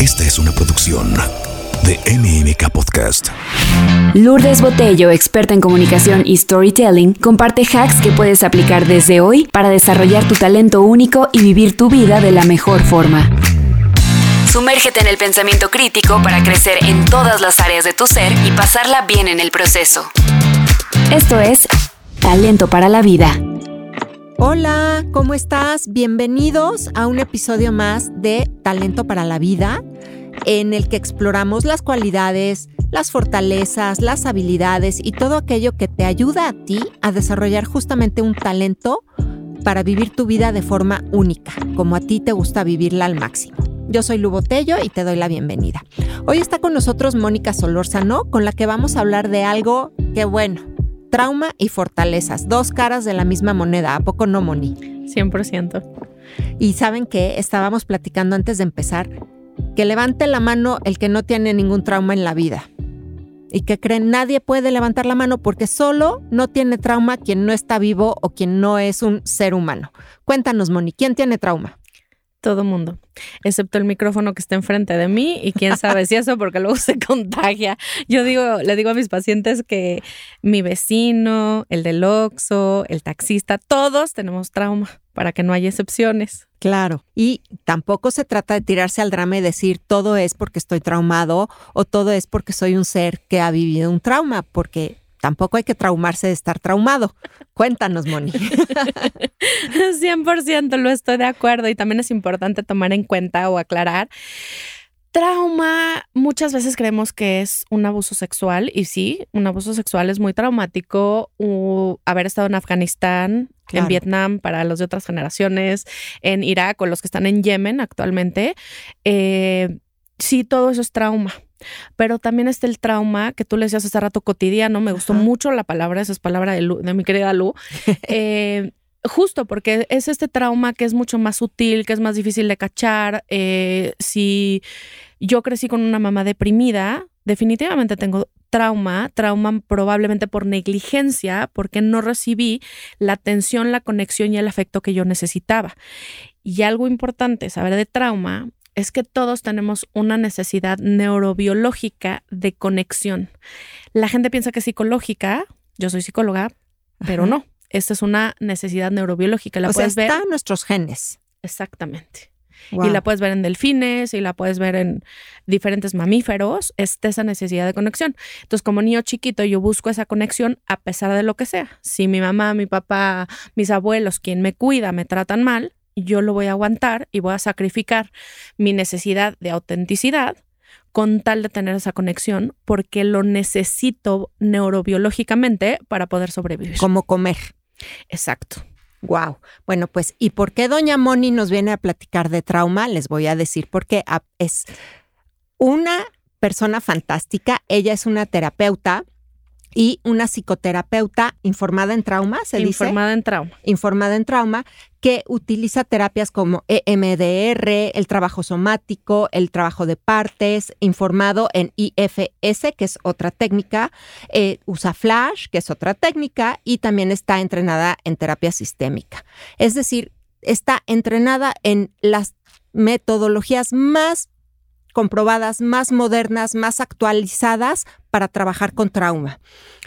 Esta es una producción de MMK Podcast. Lourdes Botello, experta en comunicación y storytelling, comparte hacks que puedes aplicar desde hoy para desarrollar tu talento único y vivir tu vida de la mejor forma. Sumérgete en el pensamiento crítico para crecer en todas las áreas de tu ser y pasarla bien en el proceso. Esto es Talento para la Vida. Hola, ¿cómo estás? Bienvenidos a un episodio más de Talento para la Vida, en el que exploramos las cualidades, las fortalezas, las habilidades y todo aquello que te ayuda a ti a desarrollar justamente un talento para vivir tu vida de forma única, como a ti te gusta vivirla al máximo. Yo soy Lu Botello y te doy la bienvenida. Hoy está con nosotros Mónica Solórzano, con la que vamos a hablar de algo que, bueno, trauma y fortalezas, dos caras de la misma moneda, ¿a poco no, Moni? 100%. Y saben que estábamos platicando antes de empezar, que levante la mano el que no tiene ningún trauma en la vida. Y que creen, nadie puede levantar la mano porque solo no tiene trauma quien no está vivo o quien no es un ser humano. Cuéntanos, Moni, ¿quién tiene trauma? Todo mundo, excepto el micrófono que está enfrente de mí y quién sabe si eso porque luego se contagia. Yo digo, le digo a mis pacientes que mi vecino, el del Oxxo, el taxista, todos tenemos trauma para que no haya excepciones. Claro, y tampoco se trata de tirarse al drama y decir todo es porque estoy traumado o todo es porque soy un ser que ha vivido un trauma, porque tampoco hay que traumarse de estar traumado. Cuéntanos, Moni. 100% lo estoy de acuerdo y también es importante tomar en cuenta o aclarar. Trauma, muchas veces creemos que es un abuso sexual y sí, un abuso sexual es muy traumático. Uh, haber estado en Afganistán, Claro. en Vietnam para los de otras generaciones, en Irak o los que están en Yemen actualmente, eh, sí, todo eso es trauma. Pero también está el trauma que tú le decías hace rato cotidiano. Me gustó Ajá. mucho la palabra, esa es palabra de, Lu- de mi querida Lu. Eh, justo porque es este trauma que es mucho más sutil, que es más difícil de cachar. Eh, si yo crecí con una mamá deprimida, definitivamente tengo trauma, trauma probablemente por negligencia, porque no recibí la atención, la conexión y el afecto que yo necesitaba. Y algo importante saber de trauma es que todos tenemos una necesidad neurobiológica de conexión. La gente piensa que es psicológica, yo soy psicóloga, pero Ajá. no. Esta es una necesidad neurobiológica. La o sea, puedes ver está en nuestros genes. exactamente. Wow. Y la puedes ver en delfines y la puedes ver en diferentes mamíferos, está esa necesidad de conexión. Entonces, como niño chiquito, yo busco esa conexión a pesar de lo que sea. Si mi mamá, mi papá, mis abuelos, quien me cuida, me tratan mal, yo lo voy a aguantar y voy a sacrificar mi necesidad de autenticidad con tal de tener esa conexión porque lo necesito neurobiológicamente para poder sobrevivir. Como comer. Exacto. Wow. Bueno, pues, ¿y por qué Doña Moni nos viene a platicar de trauma? Les voy a decir porque es una persona fantástica. Ella es una terapeuta y una psicoterapeuta informada en trauma, se dice. Informada en trauma. informada en trauma, que utiliza terapias como EMDR, el trabajo somático, el trabajo de partes, informado en IFS, que es otra técnica, eh, usa Flash, que es otra técnica, y también está entrenada en terapia sistémica. Es decir, está entrenada en las metodologías más comprobadas, más modernas, más actualizadas para trabajar con trauma.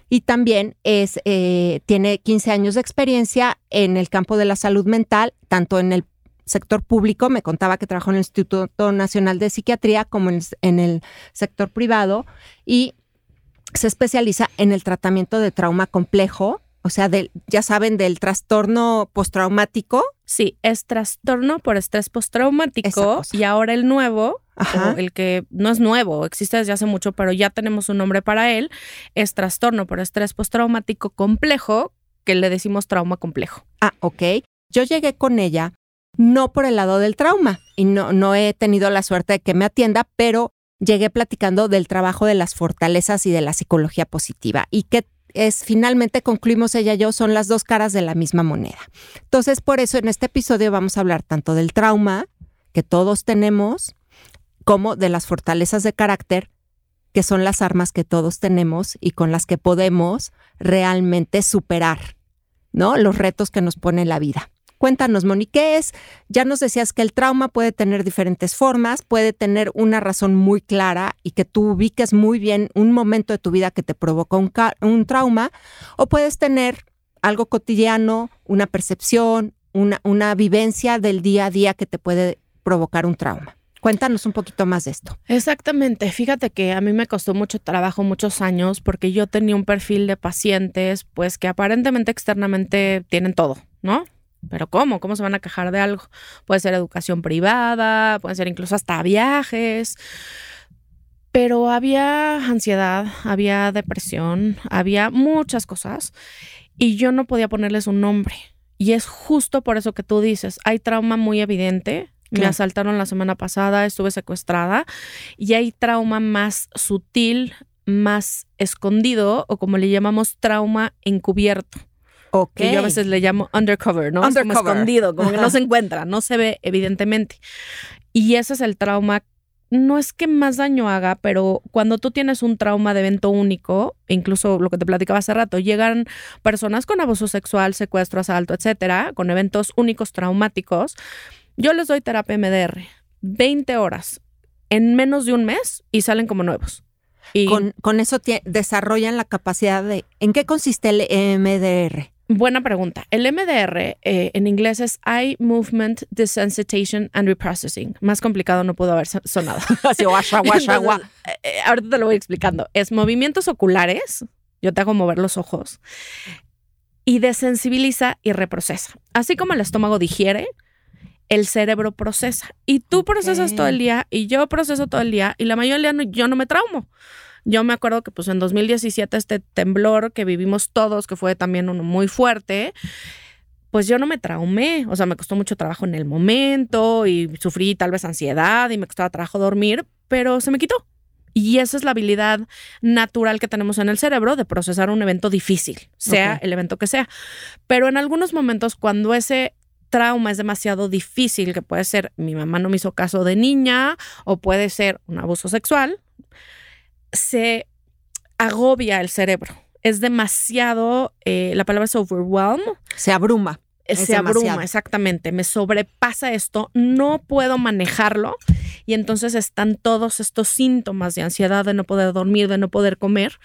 Y también es, eh, tiene 15 años de experiencia en el campo de la salud mental, tanto en el sector público, me contaba que trabajó en el Instituto Nacional de Psiquiatría, como en, el sector privado, y se especializa en el tratamiento de trauma complejo, o sea, ya saben, del trastorno postraumático. Sí, es trastorno por estrés postraumático y ahora el nuevo, o el que no es nuevo, existe desde hace mucho, pero ya tenemos un nombre para él, es trastorno por estrés postraumático complejo, que le decimos trauma complejo. Ah, ok. Yo llegué con ella no por el lado del trauma y no, no he tenido la suerte de que me atienda, pero llegué platicando del trabajo de las fortalezas y de la psicología positiva y que es finalmente concluimos ella y yo son las dos caras de la misma moneda. Entonces, por eso en este episodio vamos a hablar tanto del trauma que todos tenemos como de las fortalezas de carácter que son las armas que todos tenemos y con las que podemos realmente superar, ¿no? Los retos que nos pone la vida. Cuéntanos, Moni, ¿qué es? Ya nos decías que el trauma puede tener diferentes formas, puede tener una razón muy clara y que tú ubiques muy bien un momento de tu vida que te provocó un, trauma, o puedes tener algo cotidiano, una percepción, una, una vivencia del día a día que te puede provocar un trauma. Cuéntanos un poquito más de esto. Exactamente. Fíjate que a mí me costó mucho trabajo, muchos años, porque yo tenía un perfil de pacientes, pues que aparentemente externamente tienen todo, ¿no? Pero ¿cómo? ¿Cómo se van a quejar de algo? Puede ser educación privada, puede ser incluso hasta viajes. Pero había ansiedad, había depresión, había muchas cosas y yo no podía ponerles un nombre. Y es justo por eso que tú dices, hay trauma muy evidente, me asaltaron la semana pasada, estuve secuestrada y hay trauma más sutil, más escondido o como le llamamos trauma encubierto. Que yo a veces le llamo undercover, ¿no? como escondido, como que no se encuentra, no se ve evidentemente. Y ese es el trauma no es que más daño haga, pero cuando tú tienes un trauma de evento único, incluso lo que te platicaba hace rato, llegan personas con abuso sexual, secuestro, asalto, etcétera, con eventos únicos traumáticos, yo les doy terapia MDR, 20 horas en menos de un mes y salen como nuevos. Y con, con eso desarrollan la capacidad de... ¿En qué consiste el MDR? Buena pregunta. El MDR eh, en inglés es Eye Movement Desensitization and Reprocessing. Más complicado no pudo haber sonado. Así, guasha, guasha, guasha. Eh, eh, ahorita te lo voy explicando. Es movimientos oculares. Yo te hago mover los ojos. Y desensibiliza y reprocesa. Así como el estómago digiere, el cerebro procesa. Y tú procesas todo el día y yo proceso todo el día y la mayoría no, yo no me traumo. Yo me acuerdo que pues en 2017 este temblor que vivimos todos, que fue también uno muy fuerte, pues yo no me traumé, o sea, me costó mucho trabajo en el momento y sufrí tal vez ansiedad y me costaba trabajo dormir, pero se me quitó. Y esa es la habilidad natural que tenemos en el cerebro de procesar un evento difícil, sea el evento que sea. Pero en algunos momentos, cuando ese trauma es demasiado difícil, que puede ser mi mamá no me hizo caso de niña o puede ser un abuso sexual, se agobia el cerebro. Es demasiado, eh, la palabra es overwhelm. Se abruma. se abruma, exactamente. Me sobrepasa esto, no puedo manejarlo y entonces están todos estos síntomas de ansiedad, de no poder dormir, de no poder comer.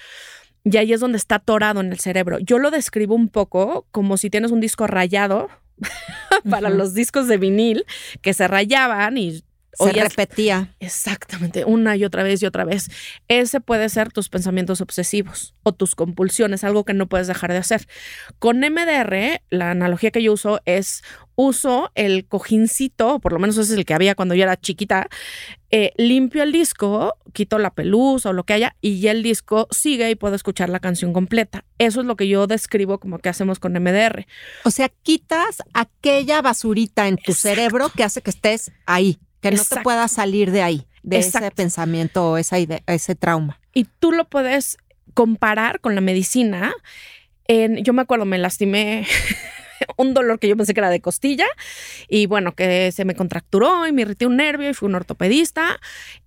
Y ahí es donde está atorado en el cerebro. Yo lo describo un poco como si tienes un disco rayado para los discos de vinil que se rayaban y se repetía. Exactamente, una y otra vez y otra vez. Ese puede ser tus pensamientos obsesivos o tus compulsiones, algo que no puedes dejar de hacer. Con MDR, la analogía que yo uso es uso el cojincito, por lo menos ese es el que había cuando yo era chiquita, eh, limpio el disco, quito la pelusa o lo que haya y ya el disco sigue y puedo escuchar la canción completa. Eso es lo que yo describo como que hacemos con MDR. O sea, quitas aquella basurita en tu cerebro que hace que estés ahí. Que no te pueda salir de ahí, de ese pensamiento o esa idea, ese trauma. Y tú lo puedes comparar con la medicina. En, yo me acuerdo, me lastimé un dolor que yo pensé que era de costilla y bueno, que se me contracturó y me irrité un nervio y fui un ortopedista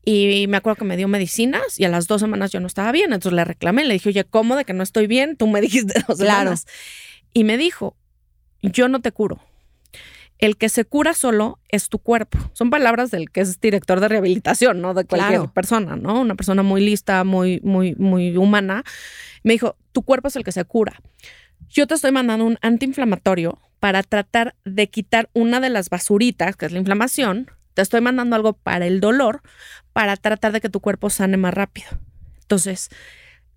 y me acuerdo que me dio medicinas y a las dos semanas yo no estaba bien, entonces le reclamé, le dije, oye, ¿cómo de que no estoy bien? Tú me dijiste dos semanas. Y me dijo, yo no te curo, el que se cura solo es tu cuerpo. Son palabras del que es director de rehabilitación, ¿no? De cualquier persona, ¿no? Una persona muy lista, muy, muy, muy humana. Me dijo, tu cuerpo es el que se cura. Yo te estoy mandando un antiinflamatorio para tratar de quitar una de las basuritas, que es la inflamación. Te estoy mandando algo para el dolor, para tratar de que tu cuerpo sane más rápido. Entonces,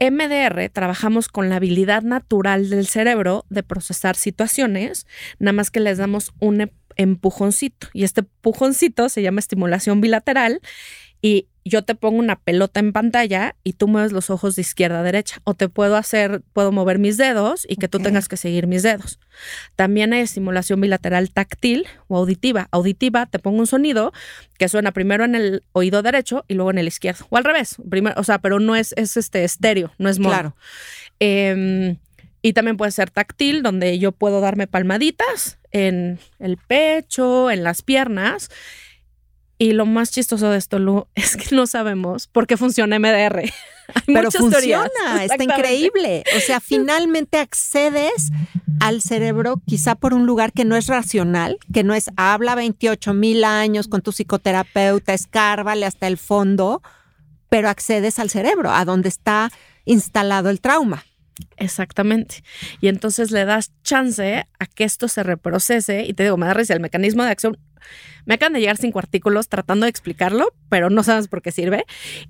MDR trabajamos con la habilidad natural del cerebro de procesar situaciones, nada más que les damos un em-, empujoncito y este empujoncito se llama estimulación bilateral y yo te pongo una pelota en pantalla y tú mueves los ojos de izquierda a derecha. O te puedo hacer, puedo mover mis dedos y que tú tengas que seguir mis dedos. También hay estimulación bilateral táctil o auditiva. Auditiva, te pongo un sonido que suena primero en el oído derecho y luego en el izquierdo. O al revés. Primero, o sea, pero no es, es este estéreo, no es mono. Claro. Em, y también puede ser táctil, donde yo puedo darme palmaditas en el pecho, en las piernas. Y lo más chistoso de esto, Lu, es que no sabemos por qué funciona MDR. Pero funciona, está increíble. O sea, finalmente accedes al cerebro quizá por un lugar que no es racional, que no es habla 28 mil años con tu psicoterapeuta, escárvale hasta el fondo, pero accedes al cerebro, a donde está instalado el trauma. Exactamente. Y entonces le das chance a que esto se reprocese y te digo, me da risa, el mecanismo de acción me acaban de llegar cinco artículos tratando de explicarlo, pero no sabes por qué sirve.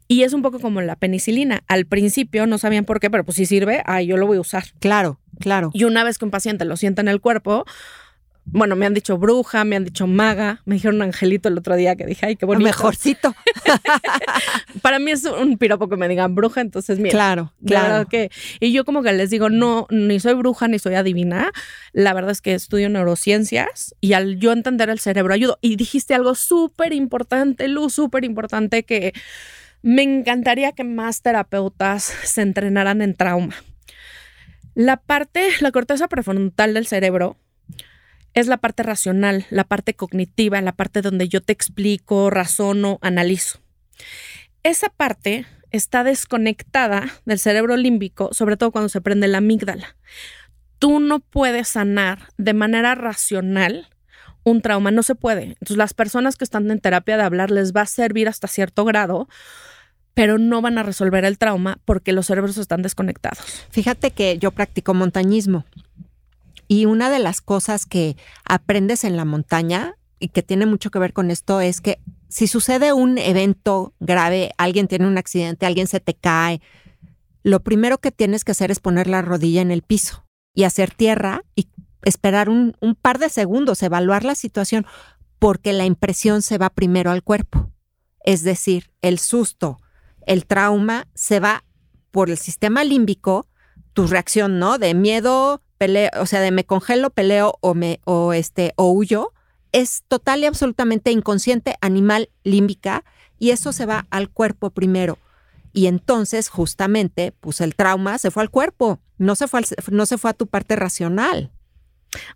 Y es un poco como la penicilina. Al principio no sabían por qué, pero pues si sirve, ay, yo lo voy a usar. Claro, claro. Y una vez que un paciente lo sienta en el cuerpo, bueno, me han dicho bruja, me han dicho maga, me dijeron angelito el otro día que dije, ay, qué bonito. Mejorcito. Para mí es un piropo que me digan bruja, entonces mira. Claro, claro. Que, y yo como que les digo, no, ni soy bruja ni soy adivina. La verdad es que estudio neurociencias y al yo entender el cerebro ayudo. Y dijiste algo súper importante, Lu, súper importante que me encantaría que más terapeutas se entrenaran en trauma. La parte, la corteza prefrontal del cerebro es la parte racional, la parte cognitiva, la parte donde yo te explico, razono, analizo. Esa parte está desconectada del cerebro límbico, sobre todo cuando se prende la amígdala. Tú no puedes sanar de manera racional un trauma, no se puede. Entonces las personas que están en terapia de hablar les va a servir hasta cierto grado, pero no van a resolver el trauma porque los cerebros están desconectados. Fíjate que yo practico montañismo y una de las cosas que aprendes en la montaña y que tiene mucho que ver con esto es que si sucede un evento grave, alguien tiene un accidente, alguien se te cae, lo primero que tienes que hacer es poner la rodilla en el piso y hacer tierra y esperar un, un par de segundos, evaluar la situación, porque la impresión se va primero al cuerpo. Es decir, el susto, el trauma se va por el sistema límbico, tu reacción, ¿no? De miedo, peleo, o sea, de me congelo, peleo o me o este o huyo, es total y absolutamente inconsciente, animal límbica y eso se va al cuerpo primero. Y entonces, justamente, pues el trauma se fue al cuerpo, no se fue, no se fue a tu parte racional.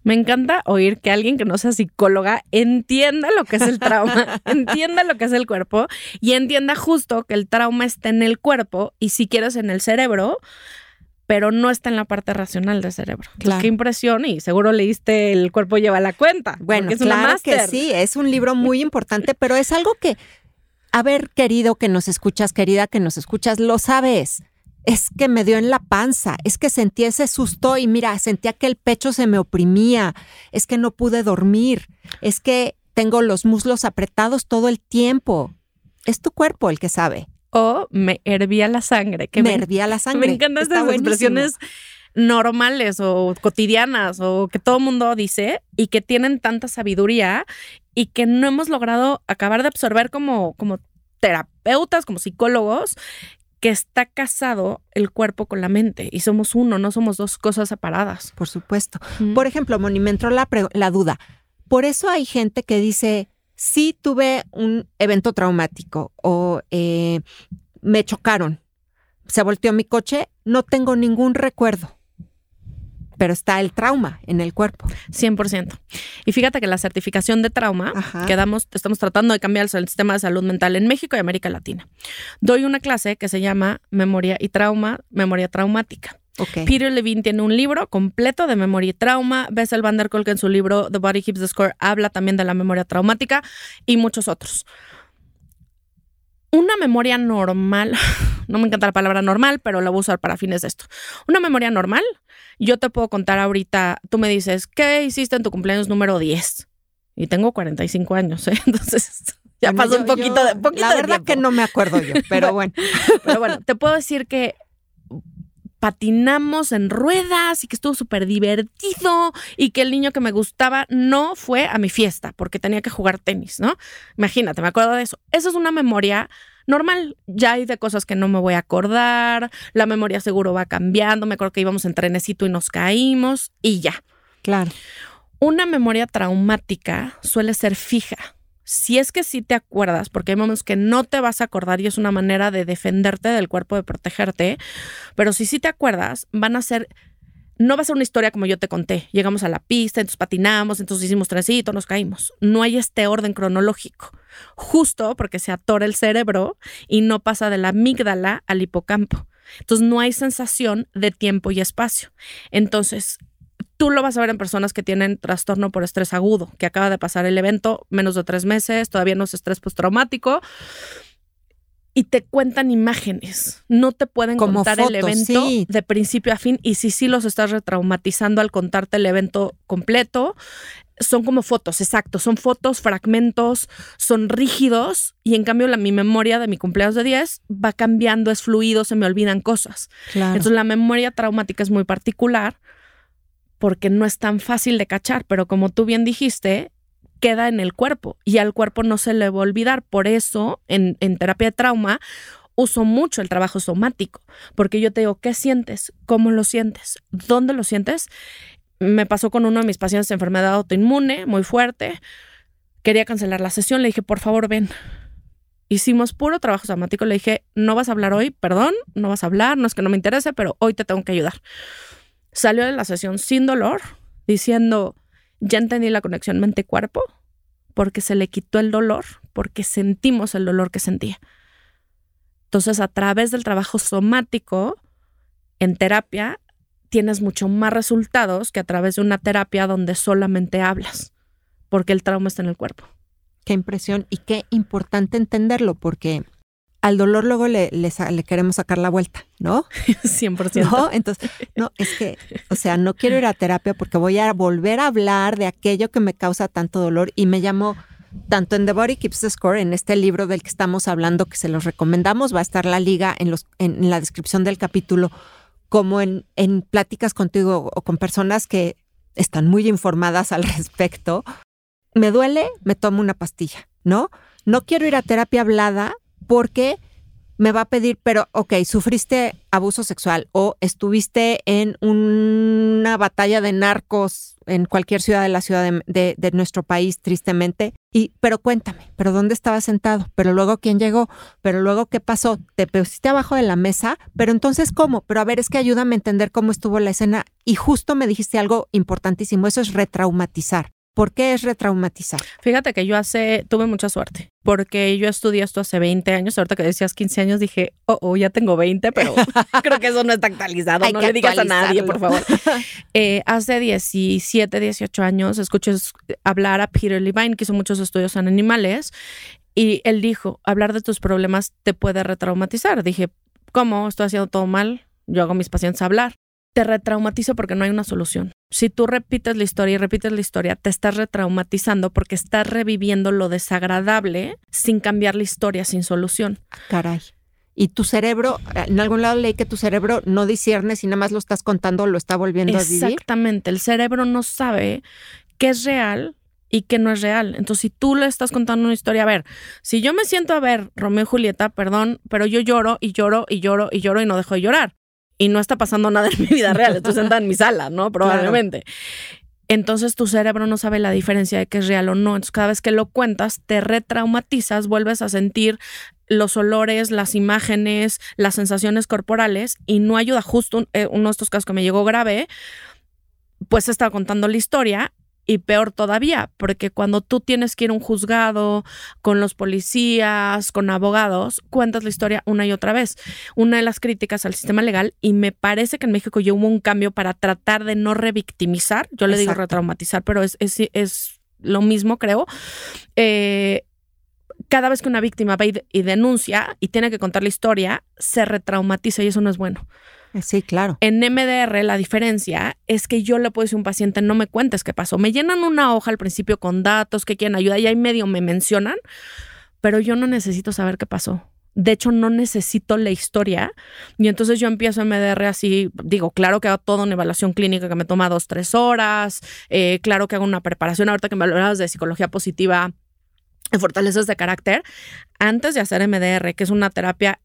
Me encanta oír que alguien que no sea psicóloga entienda lo que es el trauma, entienda lo que es el cuerpo y entienda justo que el trauma está en el cuerpo y si quieres en el cerebro, pero no está en la parte racional del cerebro. Qué impresión y seguro leíste El cuerpo lleva la cuenta. Bueno, es claro que sí, es un libro muy importante, pero es algo que, a ver, querido que nos escuchas, querida que nos escuchas, lo sabes. Es que me dio en la panza, es que sentí ese susto y mira, sentía que el pecho se me oprimía, es que no pude dormir, es que tengo los muslos apretados todo el tiempo. Es tu cuerpo el que sabe o me hervía la sangre. Que me, hervía la sangre. Me encantan estas expresiones normales o cotidianas o que todo mundo dice y que tienen tanta sabiduría y que no hemos logrado acabar de absorber como, como terapeutas, como psicólogos, que está casado el cuerpo con la mente y somos uno, no somos dos cosas separadas. Por supuesto. Por ejemplo, Moni, me entró la, la duda. Por eso hay gente que dice, sí tuve un evento traumático o eh, me chocaron, se volteó mi coche, no tengo ningún recuerdo. Pero está el trauma en el cuerpo. 100%. Y fíjate que la certificación de trauma que damos, estamos tratando de cambiar el sistema de salud mental en México y América Latina. Doy una clase que se llama Memoria y Trauma, Memoria Traumática. Peter Levine tiene un libro completo de memoria y trauma. Bessel van der Kolk en su libro The Body Keeps the Score habla también de la memoria traumática y muchos otros. Una memoria normal, no me encanta la palabra normal, pero la voy a usar para fines de esto. Una memoria normal, yo te puedo contar ahorita, tú me dices, ¿qué hiciste en tu cumpleaños número 10? Y tengo 45 años, ¿eh? entonces ya pasó un poquito de poquito La verdad que no me acuerdo yo, pero bueno. pero bueno, te puedo decir que patinamos en ruedas y que estuvo súper divertido y que el niño que me gustaba no fue a mi fiesta porque tenía que jugar tenis, ¿no? Imagínate, me acuerdo de eso. Esa es una memoria normal. Ya hay de cosas que no me voy a acordar, la memoria seguro va cambiando, me acuerdo que íbamos en trenecito y nos caímos y ya. Claro. Una memoria traumática suele ser fija si es que sí te acuerdas, porque hay momentos que no te vas a acordar y es una manera de defenderte del cuerpo, de protegerte, pero si sí te acuerdas, van a ser, no va a ser una historia como yo te conté. Llegamos a la pista, entonces patinamos, entonces hicimos trencito, nos caímos. No hay este orden cronológico. justo porque se atora el cerebro y no pasa de la amígdala al hipocampo. Entonces no hay sensación de tiempo y espacio. Entonces, tú lo vas a ver en personas que tienen trastorno por estrés agudo, que acaba de pasar el evento menos de tres meses, todavía no es estrés postraumático y te cuentan imágenes. No te pueden contar el evento de principio a fin. Y si sí los estás retraumatizando al contarte el evento completo, son como fotos, exacto. Son fotos, fragmentos, son rígidos. Y en cambio, la, mi memoria de mi cumpleaños de 10 va cambiando, es fluido, se me olvidan cosas. Entonces, la memoria traumática es muy particular porque no es tan fácil de cachar. Pero como tú bien dijiste, queda en el cuerpo y al cuerpo no se le va a olvidar. Por eso, en, terapia de trauma, uso mucho el trabajo somático, porque yo te digo, ¿qué sientes? ¿Cómo lo sientes? ¿Dónde lo sientes? Me pasó con uno de mis pacientes de enfermedad autoinmune, muy fuerte. Quería cancelar la sesión, le dije, por favor, ven. Hicimos puro trabajo somático, le dije, no vas a hablar hoy, perdón, no vas a hablar, no es que no me interese, pero hoy te tengo que ayudar. Salió de la sesión sin dolor, diciendo, ya entendí la conexión mente-cuerpo porque se le quitó el dolor, porque sentimos el dolor que sentía. Entonces, a través del trabajo somático en terapia, tienes mucho más resultados que a través de una terapia donde solamente hablas, porque el trauma está en el cuerpo. Qué impresión y qué importante entenderlo, porque al dolor luego le, le, queremos sacar la vuelta, ¿no? 100%. ¿No? Entonces, no, es que, o sea, no quiero ir a terapia porque voy a volver a hablar de aquello que me causa tanto dolor y me llamo tanto en The Body Keeps the Score, en este libro del que estamos hablando, que se los recomendamos, va a estar la liga en, los, en la descripción del capítulo, como en, en pláticas contigo o con personas que están muy informadas al respecto. Me duele, me tomo una pastilla, ¿no? No quiero ir a terapia hablada porque me va a pedir, pero ok, sufriste abuso sexual o estuviste en una batalla de narcos en cualquier ciudad de la ciudad de, nuestro país, tristemente. Y, pero cuéntame, ¿pero dónde estabas sentado? ¿Pero luego quién llegó? ¿Pero luego qué pasó? ¿Te pusiste abajo de la mesa? ¿Pero entonces cómo? Pero a ver, es que ayúdame a entender cómo estuvo la escena. Y justo me dijiste algo importantísimo, eso es retraumatizar. ¿Por qué es retraumatizar? Fíjate que yo hace, tuve mucha suerte, porque yo estudié esto hace 20 años, ahorita que decías 15 años dije, oh, oh ya tengo 20, pero creo que eso no está actualizado, no le digas a nadie, por favor. Eh, hace 17, 18 años escuché hablar a Peter Levine, que hizo muchos estudios en animales, y él dijo, hablar de tus problemas te puede retraumatizar. Dije, ¿cómo? ¿Estoy haciendo todo mal? Yo hago a mis pacientes hablar te retraumatizo porque no hay una solución. Si tú repites la historia y repites la historia, te estás retraumatizando porque estás reviviendo lo desagradable sin cambiar la historia, sin solución. Caray. Y tu cerebro, en algún lado leí que tu cerebro no discierne si nada más lo estás contando, lo está volviendo a vivir. Exactamente, el cerebro no sabe qué es real y qué no es real. Entonces, si tú le estás contando una historia, a ver, si yo me siento a ver Romeo y Julieta, perdón, pero yo lloro y lloro y lloro y lloro y no dejo de llorar y no está pasando nada en mi vida real. Estoy sentada en mi sala, ¿no? Probablemente. Entonces tu cerebro no sabe la diferencia de que es real o no. Entonces cada vez que lo cuentas, te retraumatizas, vuelves a sentir los olores, las imágenes, las sensaciones corporales y no ayuda. Justo eh, uno de estos casos que me llegó grave, pues estaba contando la historia y peor todavía, porque cuando tú tienes que ir a un juzgado con los policías, con abogados, cuentas la historia una y otra vez. Una de las críticas al sistema legal, y me parece que en México ya hubo un cambio para tratar de no revictimizar, yo le digo retraumatizar, pero es, es, es lo mismo, creo. Eh, cada vez que una víctima va y denuncia y tiene que contar la historia, se retraumatiza y eso no es bueno. Sí, claro. En MDR la diferencia es que yo le puedo decir a un paciente, no me cuentes qué pasó. Me llenan una hoja al principio con datos que quieren ayuda y ahí medio me mencionan, pero yo no necesito saber qué pasó. De hecho, no necesito la historia. Y entonces yo empiezo MDR así, digo, claro que hago toda una evaluación clínica que me toma dos, tres horas. Eh, claro que hago una preparación. Ahorita que me hablabas de psicología positiva, fortalezas de carácter, antes de hacer MDR, que es una terapia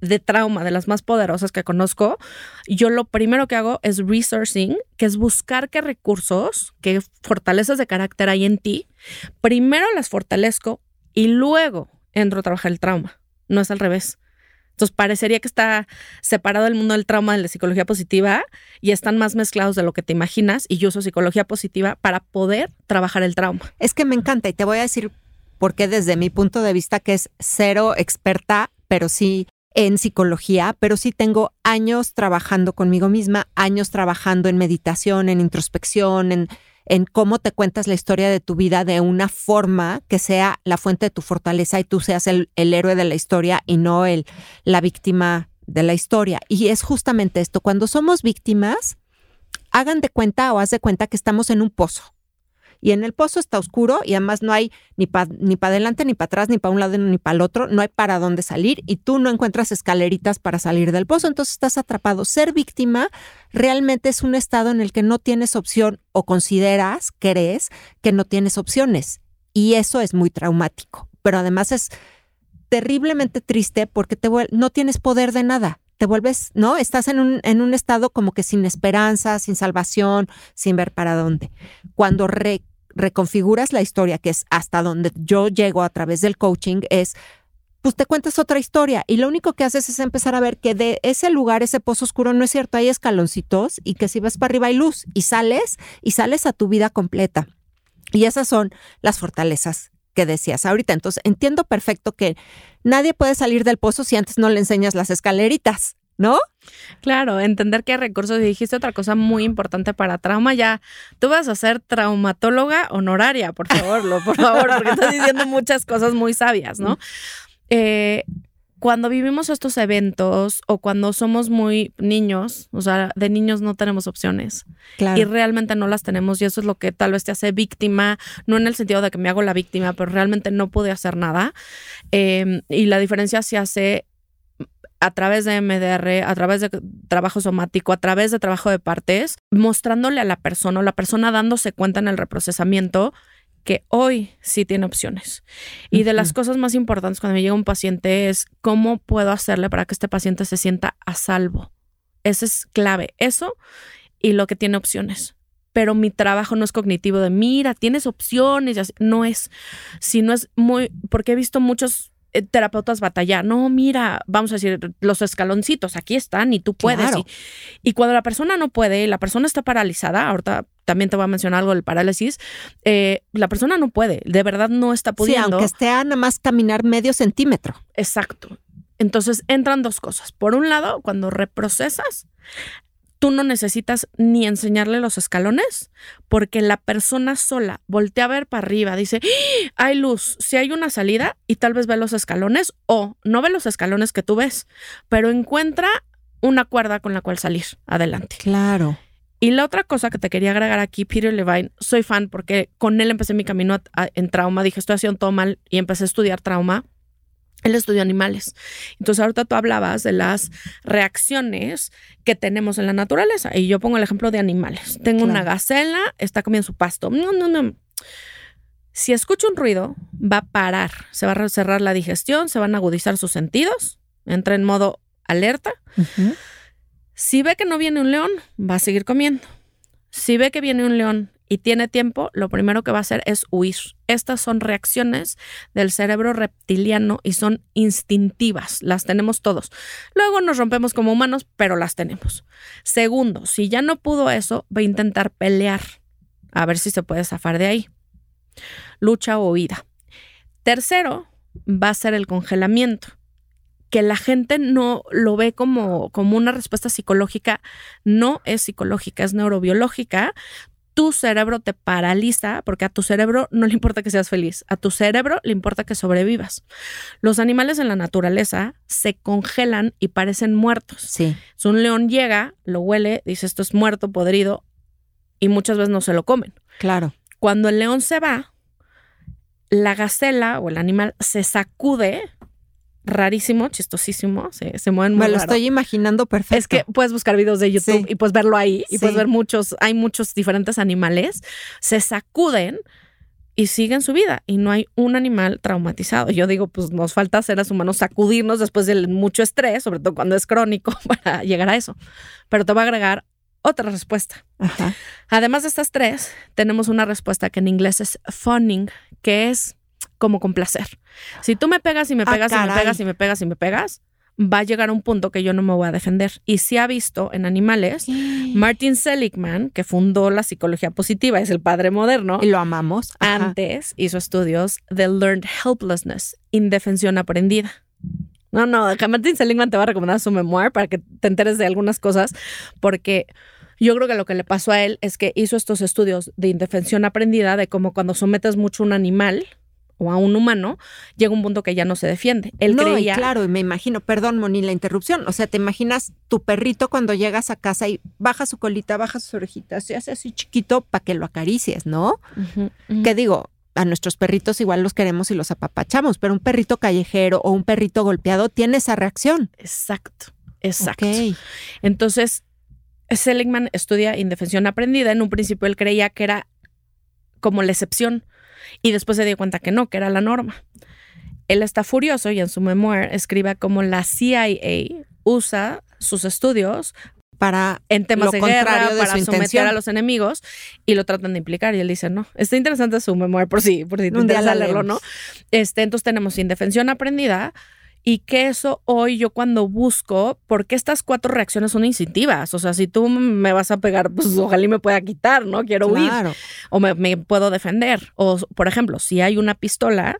de trauma, de las más poderosas que conozco, yo lo primero que hago es researching, que es buscar qué recursos, qué fortalezas de carácter hay en ti. Primero las fortalezco y luego entro a trabajar el trauma. No es al revés. Entonces parecería que está separado el mundo del trauma de la psicología positiva y están más mezclados de lo que te imaginas y yo uso psicología positiva para poder trabajar el trauma. Es que me encanta y te voy a decir porque desde mi punto de vista, que es cero experta, pero sí en psicología, pero sí tengo años trabajando conmigo misma, años trabajando en meditación, en introspección, en, en cómo te cuentas la historia de tu vida de una forma que sea la fuente de tu fortaleza y tú seas el, el héroe de la historia y no el, la víctima de la historia. Y es justamente esto, cuando somos víctimas, hagan de cuenta o haz de cuenta que estamos en un pozo y en el pozo está oscuro y además no hay ni para ni para adelante, ni para atrás, ni para un lado, ni para el otro, no hay para dónde salir y tú no encuentras escaleritas para salir del pozo, entonces estás atrapado. Ser víctima realmente es un estado en el que no tienes opción o consideras, crees que no tienes opciones y eso es muy traumático, pero además es terriblemente triste porque te, no tienes poder de nada te vuelves, ¿no? Estás en un, en un estado como que sin esperanza, sin salvación, sin ver para dónde. Cuando re, reconfiguras la historia, que es hasta donde yo llego a través del coaching, es, pues te cuentas otra historia y lo único que haces es empezar a ver que de ese lugar, ese pozo oscuro, no es cierto, hay escaloncitos y que si vas para arriba hay luz y sales y sales a tu vida completa. Y esas son las fortalezas que decías ahorita. Entonces, entiendo perfecto que nadie puede salir del pozo si antes no le enseñas las escaleritas. ¿No? Claro, entender que hay recursos. Y dijiste otra cosa muy importante para trauma. Ya, tú vas a ser traumatóloga honoraria, por favor, lo, por favor, porque estás diciendo muchas cosas muy sabias, ¿no? Eh, cuando vivimos estos eventos o cuando somos muy niños, o sea, de niños no tenemos opciones y realmente no las tenemos y eso es lo que tal vez te hace víctima, no en el sentido de que me hago la víctima, pero realmente no pude hacer nada. Eh, y la diferencia se hace a través de MDR, a través de trabajo somático, a través de trabajo de partes, mostrándole a la persona o la persona dándose cuenta en el reprocesamiento que hoy sí tiene opciones. Y de las cosas más importantes cuando me llega un paciente es cómo puedo hacerle para que este paciente se sienta a salvo. Eso es clave. Eso y lo que tiene opciones. Pero mi trabajo no es cognitivo de, mira, tienes opciones. No es, sino es muy, porque he visto muchos terapeutas batallar. No, mira, vamos a decir, los escaloncitos aquí están y tú puedes. Y, cuando la persona no puede, la persona está paralizada, ahorita también te voy a mencionar algo del parálisis, eh, la persona no puede, de verdad no está pudiendo. Sí, aunque esté a nada más caminar medio centímetro. Exacto. Entonces entran dos cosas. Por un lado, cuando reprocesas, tú no necesitas ni enseñarle los escalones, porque la persona sola voltea a ver para arriba, dice, ¡Ah! hay luz, si hay una salida y tal vez ve los escalones o no ve los escalones que tú ves, pero encuentra una cuerda con la cual salir adelante. Claro. Y la otra cosa que te quería agregar aquí, Peter Levine, soy fan porque con él empecé mi camino en trauma, dije, estoy haciendo todo mal y empecé a estudiar trauma él estudió animales. Entonces, ahorita tú hablabas de las reacciones que tenemos en la naturaleza. Y yo pongo el ejemplo de animales. Tengo una gacela, está comiendo su pasto. No, no, no. Si escucha un ruido, va a parar. Se va a cerrar la digestión, se van a agudizar sus sentidos, entra en modo alerta. Si ve que no viene un león, va a seguir comiendo. Si ve que viene un león y tiene tiempo, lo primero que va a hacer es huir. Estas son reacciones del cerebro reptiliano y son instintivas, las tenemos todos. Luego nos rompemos como humanos, pero las tenemos. Segundo, si ya no pudo eso, va a intentar pelear, a ver si se puede zafar de ahí. Lucha o huida. Tercero, va a ser el congelamiento que la gente no lo ve como, como una respuesta psicológica, no es psicológica, es neurobiológica tu cerebro te paraliza porque a tu cerebro no le importa que seas feliz, a tu cerebro le importa que sobrevivas. Los animales en la naturaleza se congelan y parecen muertos. Sí. Si un león llega, lo huele, dice esto es muerto, podrido, y muchas veces no se lo comen. Claro. Cuando el león se va, la gacela o el animal se sacude rarísimo, chistosísimo, se, se mueven muy Me lo estoy imaginando perfecto. Es que puedes buscar videos de YouTube y puedes verlo ahí y puedes ver muchos, hay muchos diferentes animales, se sacuden y siguen su vida y no hay un animal traumatizado. Yo digo, pues nos falta seres humanos sacudirnos después de mucho estrés, sobre todo cuando es crónico, para llegar a eso. Pero te voy a agregar otra respuesta. Además de estas tres, tenemos una respuesta que en inglés es fawning, que es como con placer. Si tú me pegas y me ah, pegas y me pegas y me pegas y me pegas, va a llegar a un punto que yo no me voy a defender. Y si ha visto en animales, Martin Seligman, que fundó la psicología positiva, es el padre moderno. Y lo amamos. Antes hizo estudios de Learned Helplessness, indefensión aprendida. No, no, Martin Seligman te va a recomendar su memoir para que te enteres de algunas cosas, porque yo creo que lo que le pasó a él es que hizo estos estudios de indefensión aprendida, de cómo cuando sometes mucho a un animal, o a un humano, llega un punto que ya no se defiende. Él no, creía... y claro, y me imagino, perdón, Moni, la interrupción. O sea, te imaginas tu perrito cuando llegas a casa y baja su colita, baja sus orejitas, se hace así chiquito para que lo acaricies, ¿no? Que digo, a nuestros perritos igual los queremos y los apapachamos, pero un perrito callejero o un perrito golpeado tiene esa reacción. Exacto, exacto. Entonces, Seligman estudia indefensión aprendida. En un principio él creía que era como la excepción y después se dio cuenta que no, que era la norma. Él está furioso y en su memoir escribe cómo la CIA usa sus estudios para en temas de guerra, para someter a los enemigos y lo tratan de implicar y él dice no. Está interesante su memoir por si por si te interesa leerlo, ¿no? Este, entonces tenemos indefensión aprendida, y que eso hoy yo cuando busco, porque estas cuatro reacciones son instintivas, o sea, si tú me vas a pegar, pues ojalá y me pueda quitar, ¿no? Quiero huir o me, puedo defender. O, por ejemplo, si hay una pistola,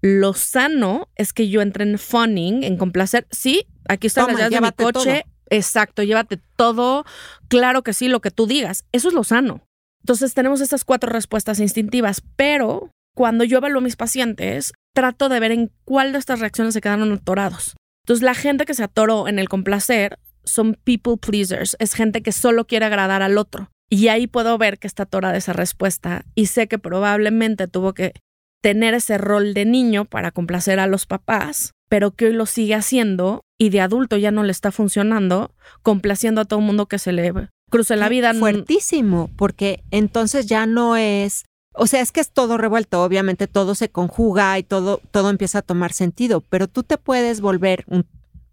lo sano es que yo entre en funning, en complacer. Sí, aquí está llave de mi coche. Exacto, llévate todo. Claro que sí, lo que tú digas. Eso es lo sano. Entonces tenemos estas cuatro respuestas instintivas, pero cuando yo evalúo a mis pacientes, trato de ver en cuál de estas reacciones se quedaron atorados. Entonces, la gente que se atoró en el complacer son people pleasers, es gente que solo quiere agradar al otro. Y ahí puedo ver que está atorada esa respuesta y sé que probablemente tuvo que tener ese rol de niño para complacer a los papás, pero que hoy lo sigue haciendo y de adulto ya no le está funcionando, complaciendo a todo el mundo que se le cruce la vida. Fuertísimo, porque entonces ya no es o sea, es que es todo revuelto, obviamente todo se conjuga y todo, todo empieza a tomar sentido, pero tú te puedes volver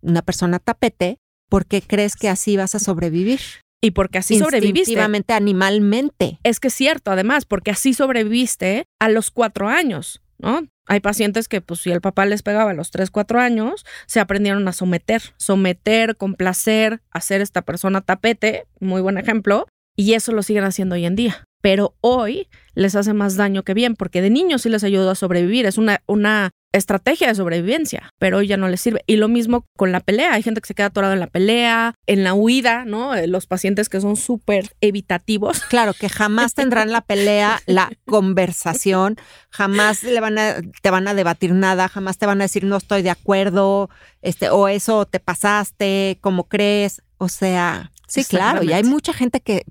una persona tapete porque crees que así vas a sobrevivir. Y porque así sobreviviste. animalmente. Es que es cierto, además, porque así sobreviviste a los cuatro años, ¿no? Hay pacientes que, pues, si el papá les pegaba a los tres, cuatro años, se aprendieron a someter, someter, complacer, hacer esta persona tapete, muy buen ejemplo, y eso lo siguen haciendo hoy en día pero hoy les hace más daño que bien, porque de niños sí les ayudó a sobrevivir, es una, una estrategia de sobrevivencia, pero hoy ya no les sirve. Y lo mismo con la pelea, hay gente que se queda atorada en la pelea, en la huida, ¿no? Eh, los pacientes que son súper evitativos. Claro, que jamás tendrán la pelea, la conversación, jamás le van a, te van a debatir nada, jamás te van a decir no estoy de acuerdo, este, o eso te pasaste, ¿cómo crees? O sea, sí, claro, y hay mucha gente que,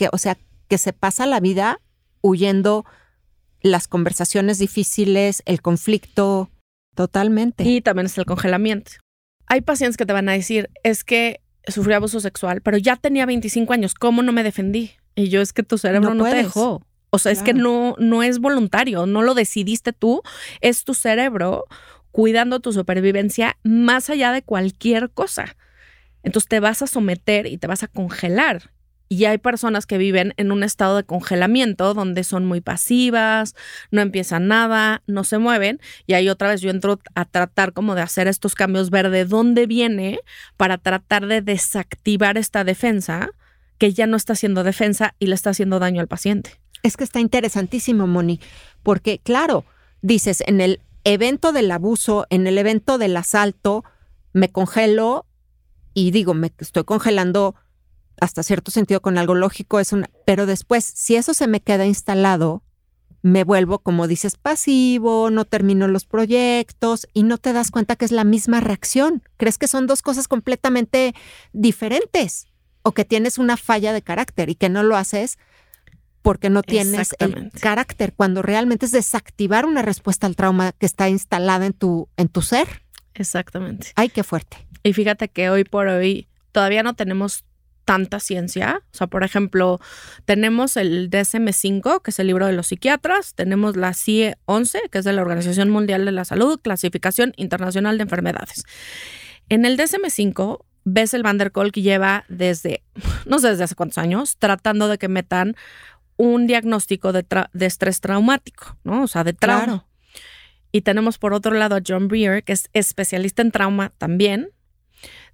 que, o sea, que se pasa la vida huyendo las conversaciones difíciles, el conflicto, totalmente. Y también es el congelamiento. Hay pacientes que te van a decir, es que sufrí abuso sexual, pero ya tenía 25 años, ¿cómo no me defendí? Y yo es que tu cerebro no, te dejó. O sea, es que no, no es voluntario, no lo decidiste tú, es tu cerebro cuidando tu supervivencia más allá de cualquier cosa. Entonces te vas a someter y te vas a congelar. Y hay personas que viven en un estado de congelamiento donde son muy pasivas, no empiezan nada, no se mueven. Y ahí otra vez yo entro a tratar como de hacer estos cambios, ver de dónde viene para tratar de desactivar esta defensa que ya no está haciendo defensa y le está haciendo daño al paciente. Es que está interesantísimo, Moni, porque claro, dices, en el evento del abuso, en el evento del asalto, me congelo y digo, me estoy congelando hasta cierto sentido con algo lógico es una, pero después, si eso se me queda instalado, me vuelvo, como dices, pasivo, no termino los proyectos y no te das cuenta que es la misma reacción. Crees que son dos cosas completamente diferentes o que tienes una falla de carácter y que no lo haces porque no tienes el carácter, cuando realmente es desactivar una respuesta al trauma que está instalada en tu, en tu ser. Exactamente. Ay, qué fuerte. Y fíjate que hoy por hoy todavía no tenemos tanta ciencia. O sea, por ejemplo, tenemos el DSM-5, que es el libro de los psiquiatras, tenemos la CIE 11, que es de la Organización Mundial de la Salud, Clasificación Internacional de Enfermedades. En el DSM-5, Bessel van der Kolk lleva desde, no sé desde hace cuántos años, tratando de que metan un diagnóstico de, estrés traumático, ¿no? O sea, de trauma. Y tenemos por otro lado a John Breer, que es especialista en trauma también,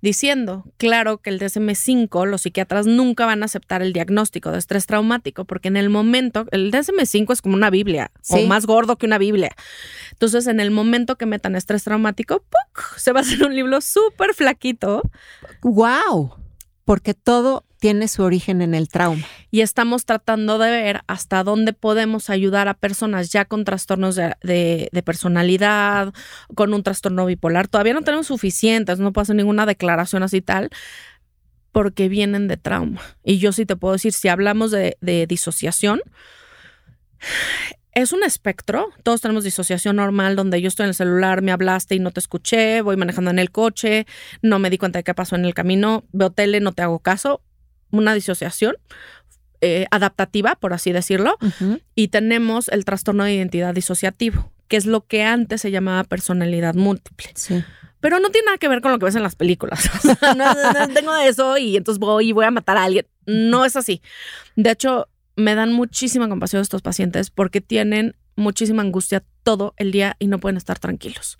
diciendo, claro que el DSM5, los psiquiatras nunca van a aceptar el diagnóstico de estrés traumático, porque en el momento, el DSM5 es como una Biblia, o más gordo que una Biblia. Entonces, en el momento que metan estrés traumático, se va a hacer un libro súper flaquito. ¡Wow! Porque todo tiene su origen en el trauma. Y estamos tratando de ver hasta dónde podemos ayudar a personas ya con trastornos de, personalidad, con un trastorno bipolar. Todavía no tenemos suficientes, no puedo hacer ninguna declaración así tal, porque vienen de trauma. Y yo sí te puedo decir, si hablamos de, disociación, es un espectro. Todos tenemos disociación normal donde yo estoy en el celular, me hablaste y no te escuché, voy manejando en el coche, no me di cuenta de qué pasó en el camino, veo tele, no te hago caso una disociación eh, adaptativa, por así decirlo, y tenemos el trastorno de identidad disociativo, que es lo que antes se llamaba personalidad múltiple. Pero no tiene nada que ver con lo que ves en las películas. no, tengo eso y entonces voy y voy a matar a alguien. No es así. De hecho, me dan muchísima compasión estos pacientes porque tienen muchísima angustia todo el día y no pueden estar tranquilos.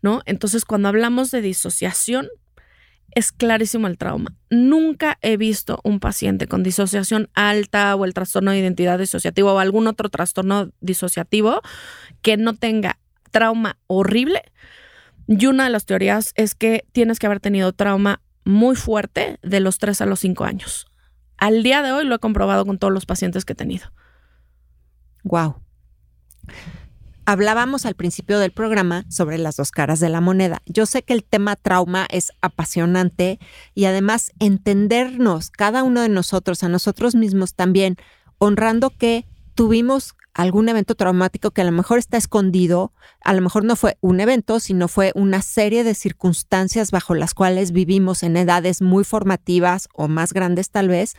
¿No? Entonces, cuando hablamos de disociación, es clarísimo el trauma. Nunca he visto un paciente con disociación alta o el trastorno de identidad disociativo o algún otro trastorno disociativo que no tenga trauma horrible. Y una de las teorías es que tienes que haber tenido trauma muy fuerte de los 3 a los 5 años. Al día de hoy lo he comprobado con todos los pacientes que he tenido. Wow. Hablábamos al principio del programa sobre las dos caras de la moneda. Yo sé que el tema trauma es apasionante y además entendernos, cada uno de nosotros, a nosotros mismos también, honrando que tuvimos algún evento traumático que a lo mejor está escondido, a lo mejor no fue un evento, sino fue una serie de circunstancias bajo las cuales vivimos en edades muy formativas o más grandes tal vez,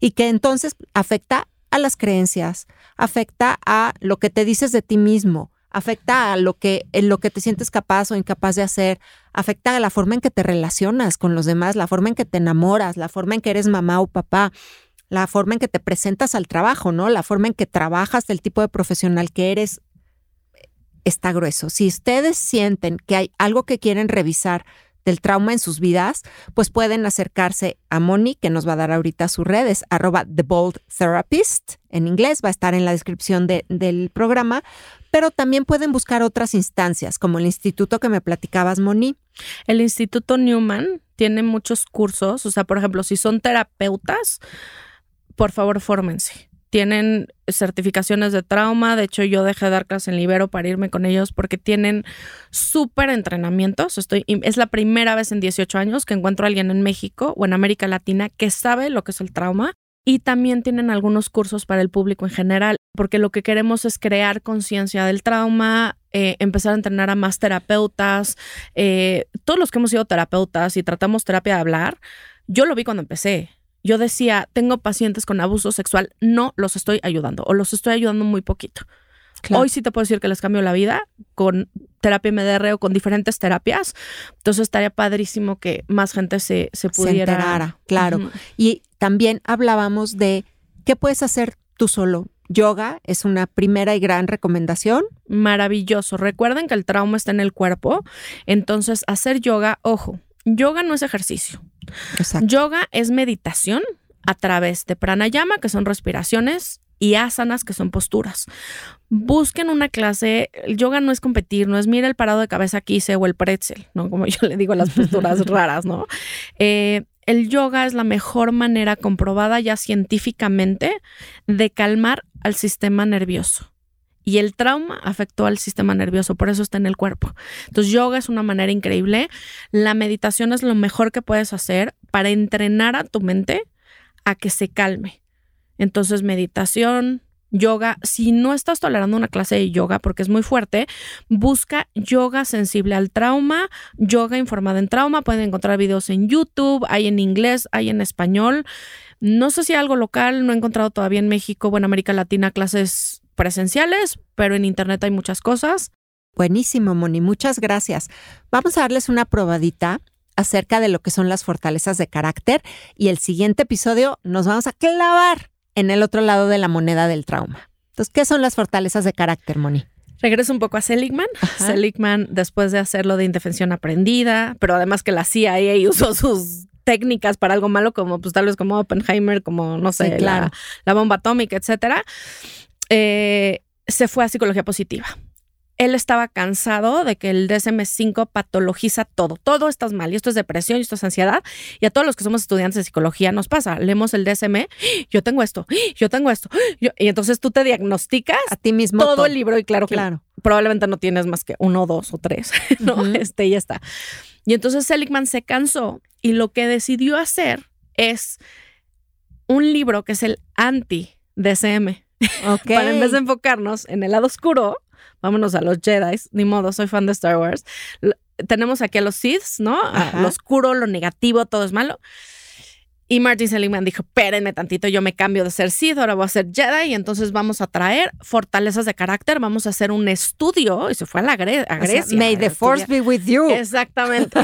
y que entonces afecta a las creencias, afecta a lo que te dices de ti mismo, afecta a lo que, en lo que te sientes capaz o incapaz de hacer, afecta a la forma en que te relacionas con los demás, la forma en que te enamoras, la forma en que eres mamá o papá, la forma en que te presentas al trabajo, ¿no? La forma en que trabajas, del tipo de profesional que eres, está grueso. Si ustedes sienten que hay algo que quieren revisar del trauma en sus vidas, pues pueden acercarse a Moni, que nos va a dar ahorita sus redes, arroba The Bold Therapist, en inglés, va a estar en la descripción del programa, pero también pueden buscar otras instancias, como el instituto que me platicabas, Moni. El Instituto Newman tiene muchos cursos, o sea, por ejemplo, si son terapeutas, por favor, fórmense tienen certificaciones de trauma. De hecho, yo dejé de dar clases en Libero para irme con ellos porque tienen súper entrenamientos. Estoy, es la primera vez en 18 años que encuentro a alguien en México o en América Latina que sabe lo que es el trauma. Y también tienen algunos cursos para el público en general, porque lo que queremos es crear conciencia del trauma, eh, empezar a entrenar a más terapeutas. Eh, todos los que hemos sido terapeutas y tratamos terapia de hablar, yo lo vi cuando empecé yo decía, tengo pacientes con abuso sexual, no los estoy ayudando o los estoy ayudando muy poquito. Hoy sí te puedo decir que les cambio la vida con terapia MDR o con diferentes terapias. Entonces estaría padrísimo que más gente se, se pudiera. claro. Y también hablábamos de qué puedes hacer tú solo. Yoga es una primera y gran recomendación. Maravilloso. Recuerden que el trauma está en el cuerpo. Entonces, hacer yoga, ojo, yoga no es ejercicio. Yoga es meditación a través de pranayama, que son respiraciones, y asanas, que son posturas. Busquen una clase. El yoga no es competir, no es mira el parado de cabeza que hice o el pretzel, ¿no? Como yo le digo las posturas raras, ¿no? Eh, el yoga es la mejor manera comprobada ya científicamente de calmar al sistema nervioso y el trauma afectó al sistema nervioso, por eso está en el cuerpo. Entonces, yoga es una manera increíble. La meditación es lo mejor que puedes hacer para entrenar a tu mente a que se calme. Entonces, meditación, yoga. Si no estás tolerando una clase de yoga porque es muy fuerte, busca yoga sensible al trauma, yoga informada en trauma. Pueden encontrar videos en YouTube, hay en inglés, hay en español. No sé si algo local, no he encontrado todavía en México o en América Latina clases presenciales, pero en Internet hay muchas cosas. Buenísimo, Moni, muchas gracias. Vamos a darles una probadita acerca de lo que son las fortalezas de carácter y el siguiente episodio nos vamos a clavar en el otro lado de la moneda del trauma. Entonces, ¿qué son las fortalezas de carácter, Moni? Regreso un poco a Seligman. Seligman, después de hacerlo de indefensión aprendida, pero además que la CIA usó sus técnicas para algo malo, como pues tal vez como Oppenheimer, como no sé, la, bomba atómica, etcétera, eh, se fue a psicología positiva él estaba cansado de que el DSM-5 patologiza todo. Todo estás mal y esto es depresión y esto es ansiedad. Y a todos los que somos estudiantes de psicología nos pasa. Leemos el DSM, yo tengo esto, yo tengo esto. y entonces tú te diagnosticas a ti mismo todo, el libro y claro que probablemente no tienes más que uno, dos o tres, ¿no? Este ya está. Y entonces Seligman se cansó y lo que decidió hacer es un libro que es el anti-DSM. Para en vez de enfocarnos en el lado oscuro, vámonos a los Jedi, ni modo, soy fan de Star Wars. tenemos aquí a los Sith, ¿no? lo oscuro, lo negativo, todo es malo. Y Martin Seligman dijo, espérenme tantito, yo me cambio de ser Sith, ahora voy a ser Jedi y entonces vamos a traer fortalezas de carácter, vamos a hacer un estudio y se fue a, la Grecia. may the force be with you. Exactamente.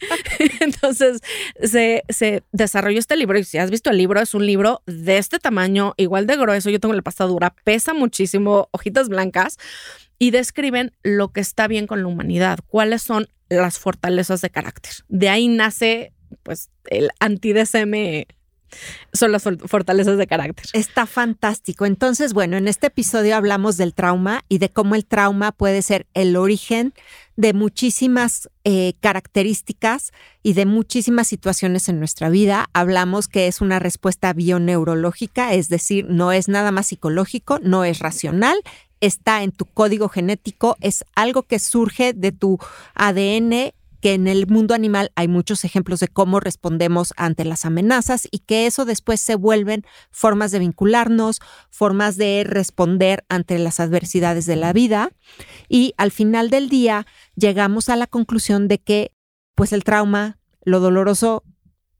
entonces se, se, desarrolló este libro y si has visto el libro, es un libro de este tamaño, igual de grueso, yo tengo la pasta dura, pesa muchísimo, hojitas blancas y describen lo que está bien con la humanidad, cuáles son las fortalezas de carácter. De ahí nace pues el anti-DSM son las fortalezas de carácter. Está fantástico. Entonces, bueno, en este episodio hablamos del trauma y de cómo el trauma puede ser el origen de muchísimas eh, características y de muchísimas situaciones en nuestra vida. Hablamos que es una respuesta bioneurológica, es decir, no es nada más psicológico, no es racional, está en tu código genético, es algo que surge de tu ADN que en el mundo animal hay muchos ejemplos de cómo respondemos ante las amenazas y que eso después se vuelven formas de vincularnos, formas de responder ante las adversidades de la vida. Y al final del día llegamos a la conclusión de que pues el trauma, lo doloroso,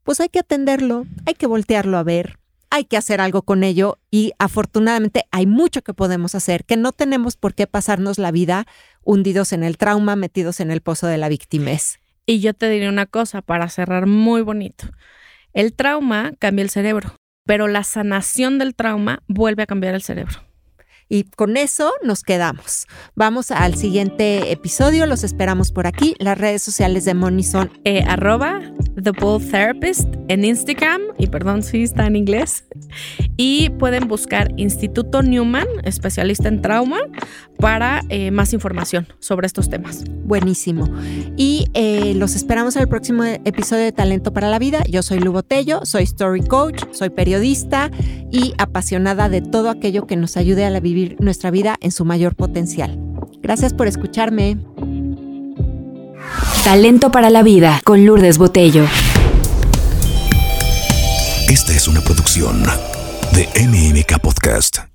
pues hay que atenderlo, hay que voltearlo a ver, hay que hacer algo con ello y afortunadamente hay mucho que podemos hacer, que no tenemos por qué pasarnos la vida hundidos en el trauma, metidos en el pozo de la victimez. Y yo te diré una cosa para cerrar muy bonito. El trauma cambia el cerebro, pero la sanación del trauma vuelve a cambiar el cerebro. Y con eso nos quedamos. Vamos al siguiente episodio. Los esperamos por aquí. Las redes sociales de Moni son eh, arroba The Therapist en Instagram. Y perdón si está en inglés. Y pueden buscar Instituto Newman, especialista en trauma, para eh, más información sobre estos temas. Buenísimo. Y eh, los esperamos en el próximo episodio de Talento para la Vida. Yo soy Lu Botello, soy story coach, soy periodista y apasionada de todo aquello que nos ayude a vivir nuestra vida en su mayor potencial. Gracias por escucharme. Talento para la vida con Lourdes Botello. Esta es una producción de MMK Podcast.